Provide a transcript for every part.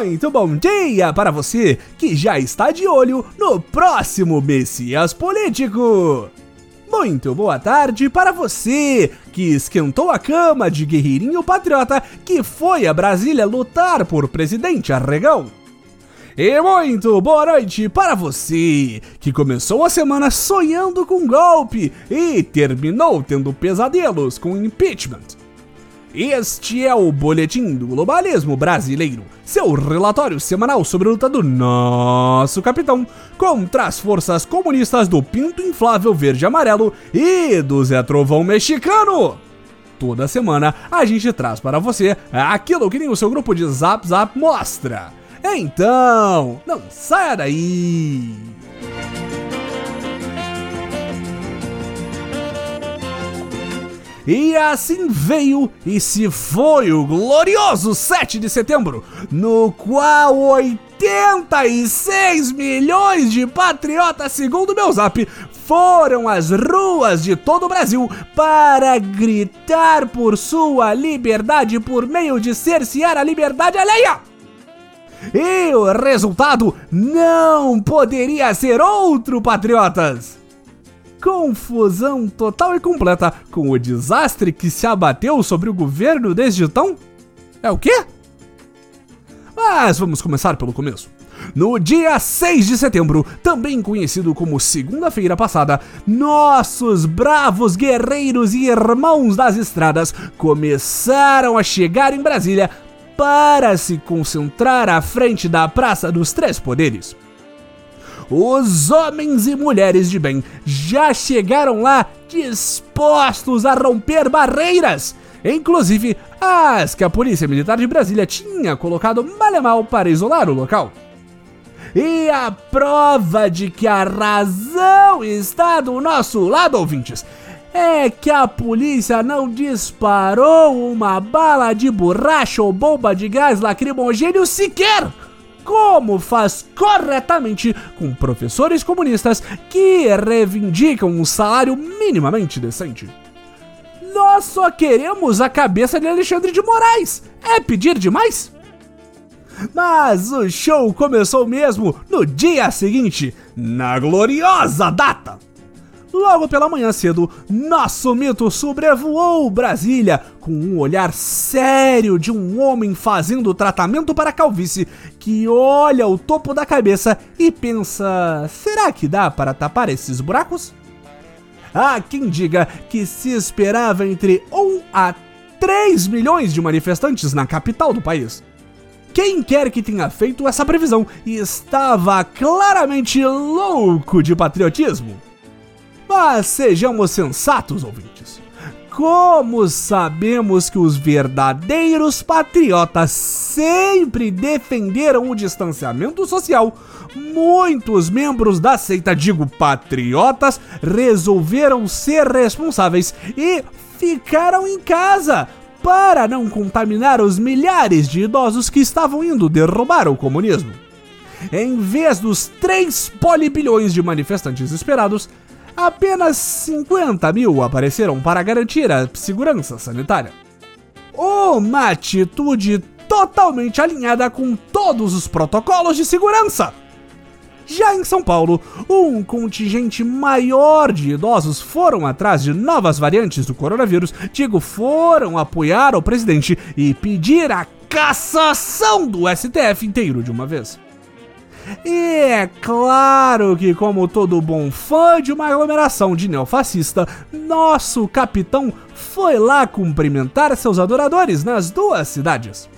Muito bom dia para você que já está de olho no próximo Messias Político. Muito boa tarde para você que esquentou a cama de guerreirinho patriota que foi a Brasília lutar por presidente Arregão. E muito boa noite para você que começou a semana sonhando com golpe e terminou tendo pesadelos com impeachment. Este é o Boletim do Globalismo Brasileiro, seu relatório semanal sobre a luta do nosso capitão contra as forças comunistas do Pinto Inflável Verde Amarelo e do Zé Trovão Mexicano. Toda semana a gente traz para você aquilo que nem o seu grupo de Zap Zap mostra. Então, não saia daí! E assim veio e se foi o glorioso 7 de setembro, no qual 86 milhões de patriotas, segundo meu zap, foram às ruas de todo o Brasil para gritar por sua liberdade por meio de cercear a liberdade alheia. E o resultado não poderia ser outro, patriotas! Confusão total e completa com o desastre que se abateu sobre o governo desde então? É o quê? Mas vamos começar pelo começo. No dia 6 de setembro, também conhecido como segunda-feira passada, nossos bravos guerreiros e irmãos das estradas começaram a chegar em Brasília para se concentrar à frente da Praça dos Três Poderes os homens e mulheres de bem já chegaram lá dispostos a romper barreiras, inclusive as que a Polícia Militar de Brasília tinha colocado mal para isolar o local. E a prova de que a razão está do nosso lado, ouvintes, é que a polícia não disparou uma bala de borracha ou bomba de gás lacrimogêneo sequer como faz corretamente com professores comunistas que reivindicam um salário minimamente decente. Nós só queremos a cabeça de Alexandre de Moraes. É pedir demais? Mas o show começou mesmo no dia seguinte, na gloriosa data Logo pela manhã cedo, nosso mito sobrevoou Brasília com um olhar sério de um homem fazendo tratamento para calvície que olha o topo da cabeça e pensa: será que dá para tapar esses buracos? Há quem diga que se esperava entre 1 a 3 milhões de manifestantes na capital do país. Quem quer que tenha feito essa previsão estava claramente louco de patriotismo. Mas sejamos sensatos, ouvintes. Como sabemos que os verdadeiros patriotas sempre defenderam o distanciamento social, muitos membros da seita, digo patriotas, resolveram ser responsáveis e ficaram em casa para não contaminar os milhares de idosos que estavam indo derrubar o comunismo. Em vez dos 3 polibilhões de manifestantes esperados, apenas 50 mil apareceram para garantir a segurança sanitária. Uma atitude totalmente alinhada com todos os protocolos de segurança. Já em São Paulo, um contingente maior de idosos foram atrás de novas variantes do coronavírus, digo, foram apoiar o presidente e pedir a cassação do STF inteiro de uma vez. E é claro que, como todo bom fã de uma aglomeração de neofascista, nosso capitão foi lá cumprimentar seus adoradores nas duas cidades.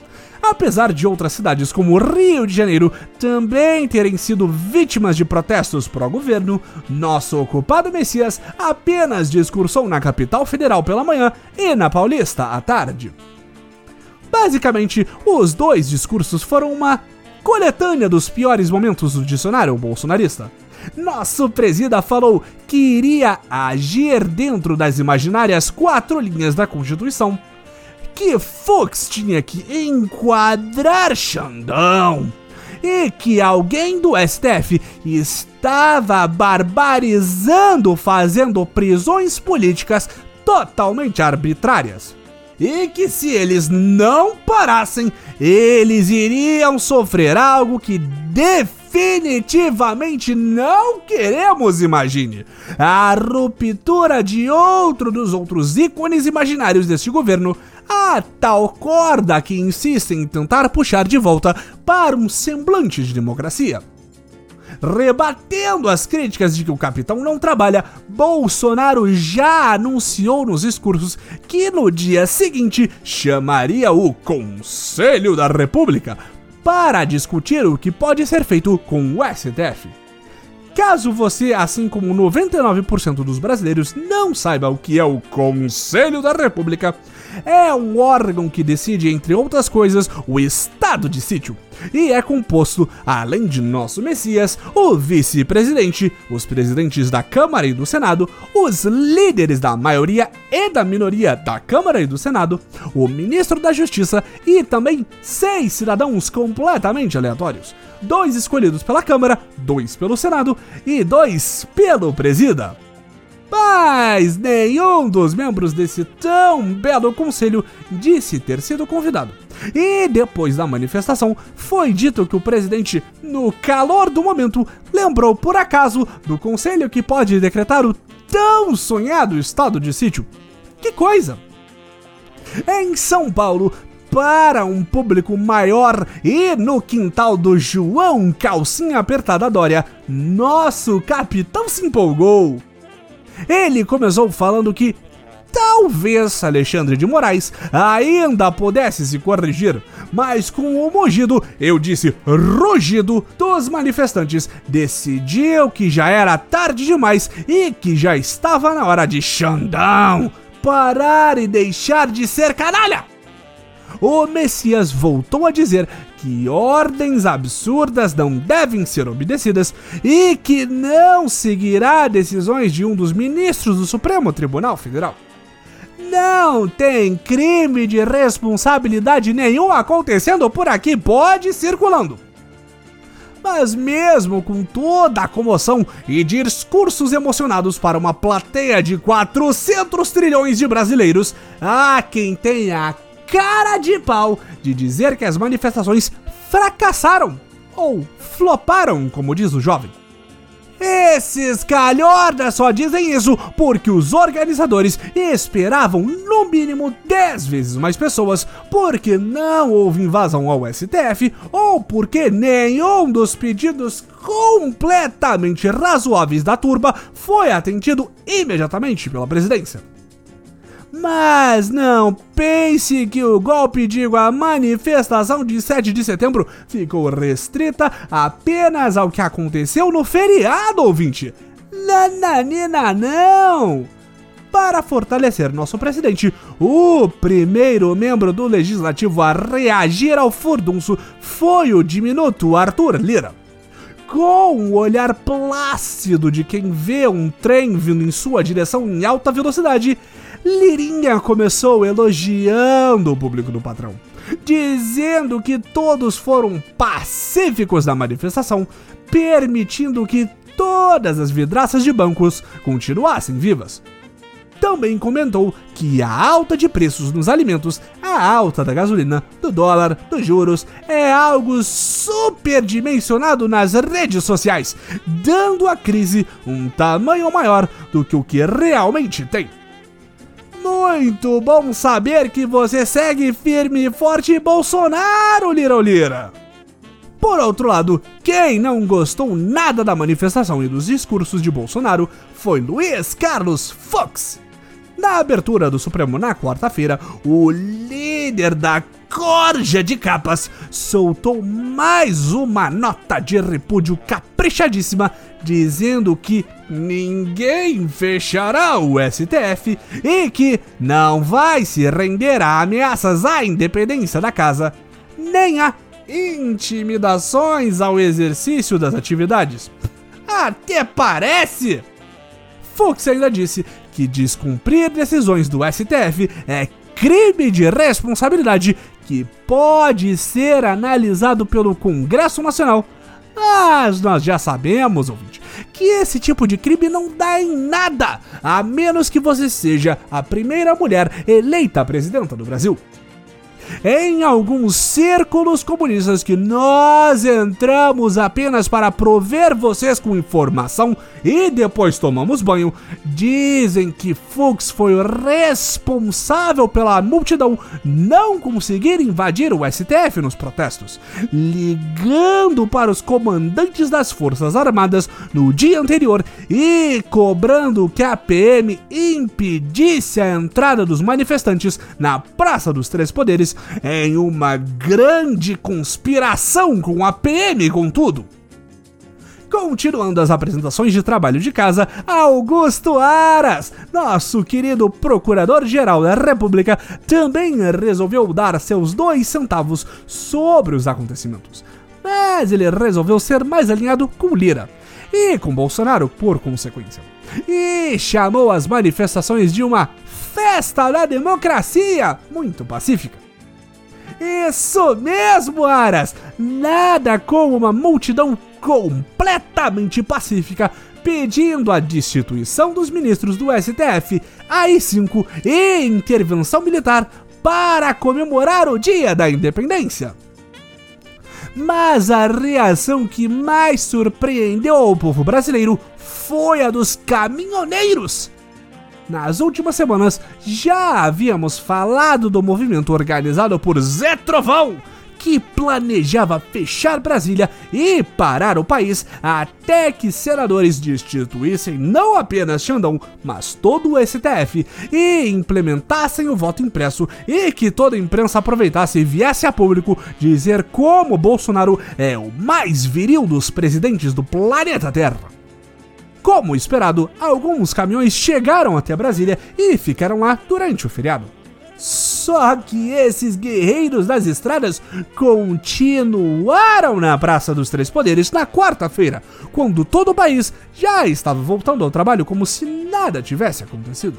Apesar de outras cidades como Rio de Janeiro também terem sido vítimas de protestos pró-governo, nosso ocupado Messias apenas discursou na capital federal pela manhã e na Paulista à tarde. Basicamente, os dois discursos foram uma Coletânea dos piores momentos do dicionário bolsonarista. Nosso presida falou que iria agir dentro das imaginárias quatro linhas da Constituição. Que Fox tinha que enquadrar Xandão. E que alguém do STF estava barbarizando, fazendo prisões políticas totalmente arbitrárias e que se eles não parassem, eles iriam sofrer algo que definitivamente não queremos, imagine. A ruptura de outro dos outros ícones imaginários deste governo, a tal corda que insistem em tentar puxar de volta para um semblante de democracia. Rebatendo as críticas de que o capitão não trabalha, Bolsonaro já anunciou nos discursos que no dia seguinte chamaria o Conselho da República para discutir o que pode ser feito com o STF. Caso você, assim como 99% dos brasileiros, não saiba o que é o Conselho da República, é um órgão que decide, entre outras coisas, o estado de sítio. E é composto, além de nosso Messias, o vice-presidente, os presidentes da Câmara e do Senado, os líderes da maioria e da minoria da Câmara e do Senado, o ministro da Justiça e também seis cidadãos completamente aleatórios. Dois escolhidos pela Câmara, dois pelo Senado e dois pelo Presida. Mas nenhum dos membros desse tão belo conselho disse ter sido convidado. E depois da manifestação, foi dito que o presidente, no calor do momento, lembrou por acaso do conselho que pode decretar o tão sonhado estado de sítio. Que coisa! Em São Paulo, para um público maior e no quintal do João Calcinha Apertada Dória, nosso capitão se empolgou. Ele começou falando que talvez Alexandre de Moraes ainda pudesse se corrigir, mas com o mugido, eu disse rugido, dos manifestantes, decidiu que já era tarde demais e que já estava na hora de Xandão parar e deixar de ser canalha. O Messias voltou a dizer que ordens absurdas não devem ser obedecidas e que não seguirá decisões de um dos ministros do Supremo Tribunal Federal. Não tem crime de responsabilidade nenhum acontecendo por aqui, pode circulando. Mas mesmo com toda a comoção e discursos emocionados para uma plateia de 400 trilhões de brasileiros, há quem tenha cara de pau de dizer que as manifestações fracassaram ou floparam, como diz o jovem. Esses calhordas só dizem isso porque os organizadores esperavam no mínimo 10 vezes mais pessoas, porque não houve invasão ao STF ou porque nenhum dos pedidos completamente razoáveis da turba foi atendido imediatamente pela presidência. Mas não pense que o golpe, digo, a manifestação de 7 de setembro ficou restrita apenas ao que aconteceu no feriado, ouvinte. Nananina, não! Para fortalecer nosso presidente, o primeiro membro do legislativo a reagir ao furdunço foi o diminuto Arthur Lira com o olhar plácido de quem vê um trem vindo em sua direção em alta velocidade, Lirinha começou elogiando o público do patrão, dizendo que todos foram pacíficos na manifestação, permitindo que todas as vidraças de bancos continuassem vivas. Também comentou que a alta de preços nos alimentos, a alta da gasolina, do dólar, dos juros, é algo superdimensionado nas redes sociais, dando à crise um tamanho maior do que o que realmente tem. Muito bom saber que você segue firme e forte Bolsonaro, Lira Lira. Por outro lado, quem não gostou nada da manifestação e dos discursos de Bolsonaro foi Luiz Carlos Fox. Na abertura do Supremo na quarta-feira, o líder da corja de capas soltou mais uma nota de repúdio caprichadíssima, dizendo que ninguém fechará o STF e que não vai se render a ameaças à independência da casa, nem a intimidações ao exercício das atividades. Até parece! Fux ainda disse que descumprir decisões do STF é crime de responsabilidade que pode ser analisado pelo Congresso Nacional. Mas nós já sabemos, ouvinte, que esse tipo de crime não dá em nada, a menos que você seja a primeira mulher eleita presidenta do Brasil em alguns círculos comunistas que nós entramos apenas para prover vocês com informação e depois tomamos banho, dizem que Fuchs foi responsável pela multidão não conseguir invadir o STF nos protestos, ligando para os comandantes das Forças Armadas no dia anterior e cobrando que a PM impedisse a entrada dos manifestantes na Praça dos Três Poderes em uma grande conspiração com a PM, contudo. Continuando as apresentações de trabalho de casa, Augusto Aras, nosso querido Procurador-Geral da República, também resolveu dar seus dois centavos sobre os acontecimentos. Mas ele resolveu ser mais alinhado com Lira e com Bolsonaro por consequência. E chamou as manifestações de uma festa da democracia muito pacífica. Isso mesmo, Aras! Nada como uma multidão completamente pacífica pedindo a destituição dos ministros do STF, AI-5 e intervenção militar para comemorar o Dia da Independência. Mas a reação que mais surpreendeu o povo brasileiro foi a dos caminhoneiros nas últimas semanas já havíamos falado do movimento organizado por Zé Trovão, que planejava fechar Brasília e parar o país até que senadores destituíssem não apenas Xandão, mas todo o STF e implementassem o voto impresso e que toda a imprensa aproveitasse e viesse a público dizer como Bolsonaro é o mais viril dos presidentes do planeta Terra. Como esperado, alguns caminhões chegaram até Brasília e ficaram lá durante o feriado. Só que esses guerreiros das estradas continuaram na Praça dos Três Poderes na quarta-feira, quando todo o país já estava voltando ao trabalho como se nada tivesse acontecido.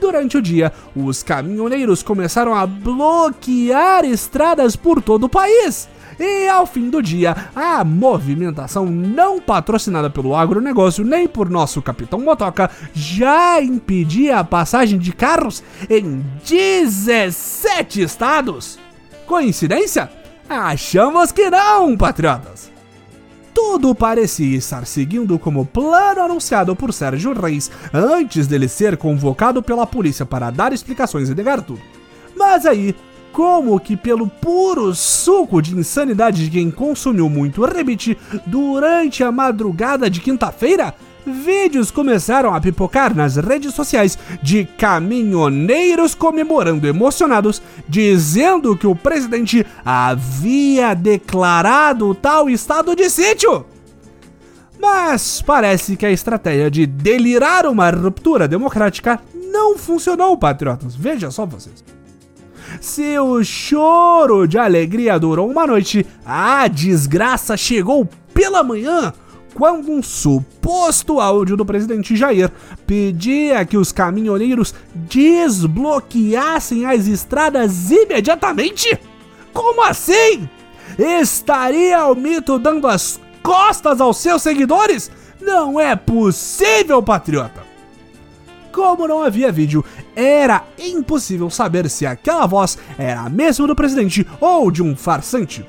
Durante o dia, os caminhoneiros começaram a bloquear estradas por todo o país e ao fim do dia, a movimentação não patrocinada pelo agronegócio nem por nosso capitão Motoca já impedia a passagem de carros em 17 estados. Coincidência? Achamos que não, patriotas! Tudo parecia estar seguindo como plano anunciado por Sérgio Reis antes dele ser convocado pela polícia para dar explicações e negar tudo. Mas aí, como que pelo puro suco de insanidade de quem consumiu muito rebite durante a madrugada de quinta-feira, vídeos começaram a pipocar nas redes sociais de caminhoneiros comemorando emocionados, dizendo que o presidente havia declarado tal estado de sítio. Mas parece que a estratégia de delirar uma ruptura democrática não funcionou, patriotas. Veja só vocês. Se o choro de alegria durou uma noite, a desgraça chegou pela manhã quando um suposto áudio do presidente Jair pedia que os caminhoneiros desbloqueassem as estradas imediatamente. Como assim? Estaria o mito dando as costas aos seus seguidores? Não é possível, patriota! Como não havia vídeo, era impossível saber se aquela voz era a mesma do presidente ou de um farsante.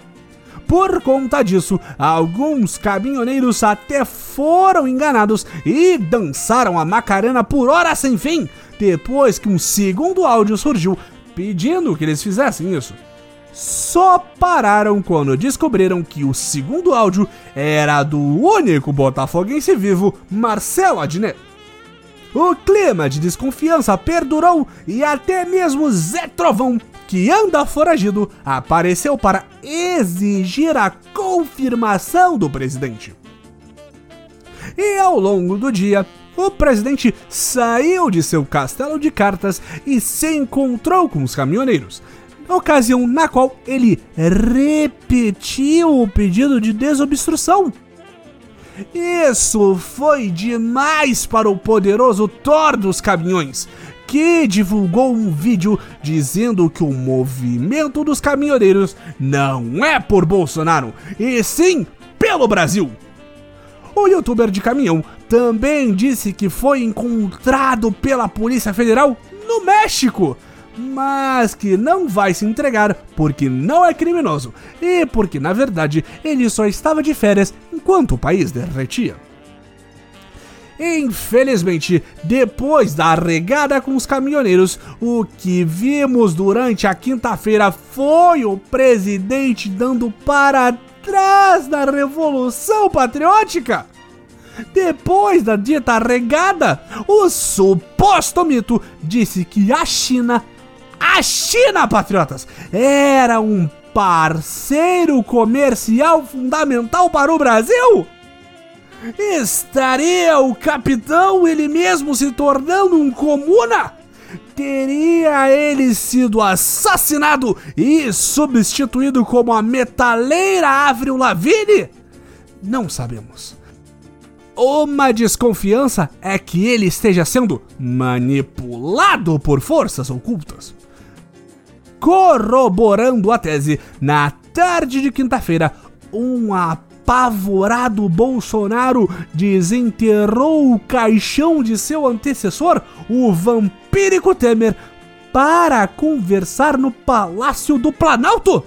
Por conta disso, alguns caminhoneiros até foram enganados e dançaram a Macarena por horas sem fim, depois que um segundo áudio surgiu pedindo que eles fizessem isso. Só pararam quando descobriram que o segundo áudio era do único botafoguense vivo, Marcelo Adnet. O clima de desconfiança perdurou e até mesmo Zé Trovão, que anda foragido, apareceu para exigir a confirmação do presidente. E ao longo do dia, o presidente saiu de seu castelo de cartas e se encontrou com os caminhoneiros, ocasião na qual ele repetiu o pedido de desobstrução isso foi demais para o poderoso Thor dos caminhões, que divulgou um vídeo dizendo que o movimento dos caminhoneiros não é por Bolsonaro, e sim pelo Brasil. O youtuber de caminhão também disse que foi encontrado pela Polícia Federal no México, mas que não vai se entregar porque não é criminoso e porque na verdade ele só estava de férias enquanto o país derretia. Infelizmente, depois da regada com os caminhoneiros, o que vimos durante a quinta-feira foi o presidente dando para trás da Revolução Patriótica. Depois da dita regada, o suposto mito disse que a China, a China, patriotas, era um parceiro comercial fundamental para o Brasil. Estaria o capitão ele mesmo se tornando um comuna? Teria ele sido assassinado e substituído como a metaleira Avril Lavigne? Não sabemos. Uma desconfiança é que ele esteja sendo manipulado por forças ocultas. Corroborando a tese, na tarde de quinta-feira, um apavorado Bolsonaro desenterrou o caixão de seu antecessor, o vampírico Temer, para conversar no Palácio do Planalto.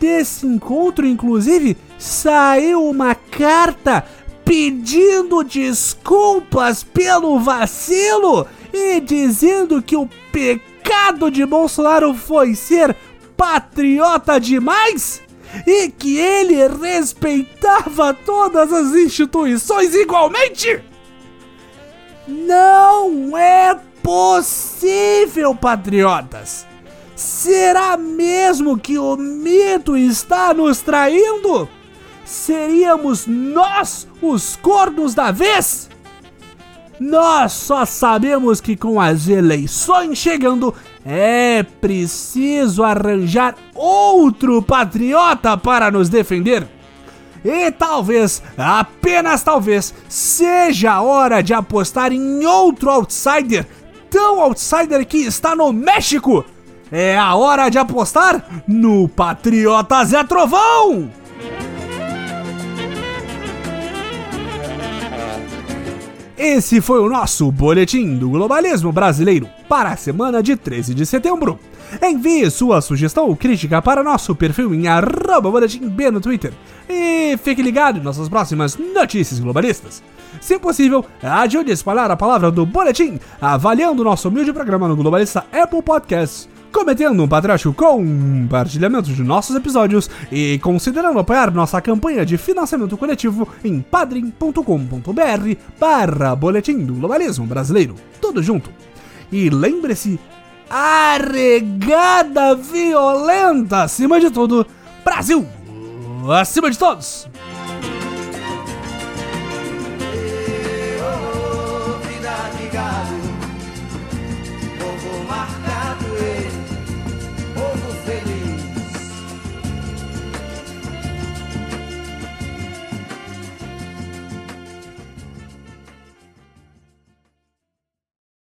Desse encontro, inclusive, saiu uma carta pedindo desculpas pelo vacilo e dizendo que o pecado de Bolsonaro foi ser patriota demais e que ele respeitava todas as instituições igualmente? Não é possível, patriotas! Será mesmo que o mito está nos traindo? Seríamos nós os cornos da vez? Nós só sabemos que com as eleições chegando é preciso arranjar outro patriota para nos defender. E talvez, apenas talvez, seja a hora de apostar em outro outsider, tão outsider que está no México. É a hora de apostar no Patriota Zé Trovão! Esse foi o nosso Boletim do Globalismo Brasileiro para a semana de 13 de setembro. Envie sua sugestão ou crítica para nosso perfil em boletimb no Twitter. E fique ligado em nossas próximas notícias globalistas. Se possível, ajude a espalhar a palavra do Boletim, avaliando nosso humilde programa no Globalista Apple Podcasts cometendo um patriótico compartilhamento de nossos episódios e considerando apoiar nossa campanha de financiamento coletivo em padrim.com.br barra Boletim do Globalismo Brasileiro. Tudo junto. E lembre-se, arregada violenta acima de tudo, Brasil acima de todos!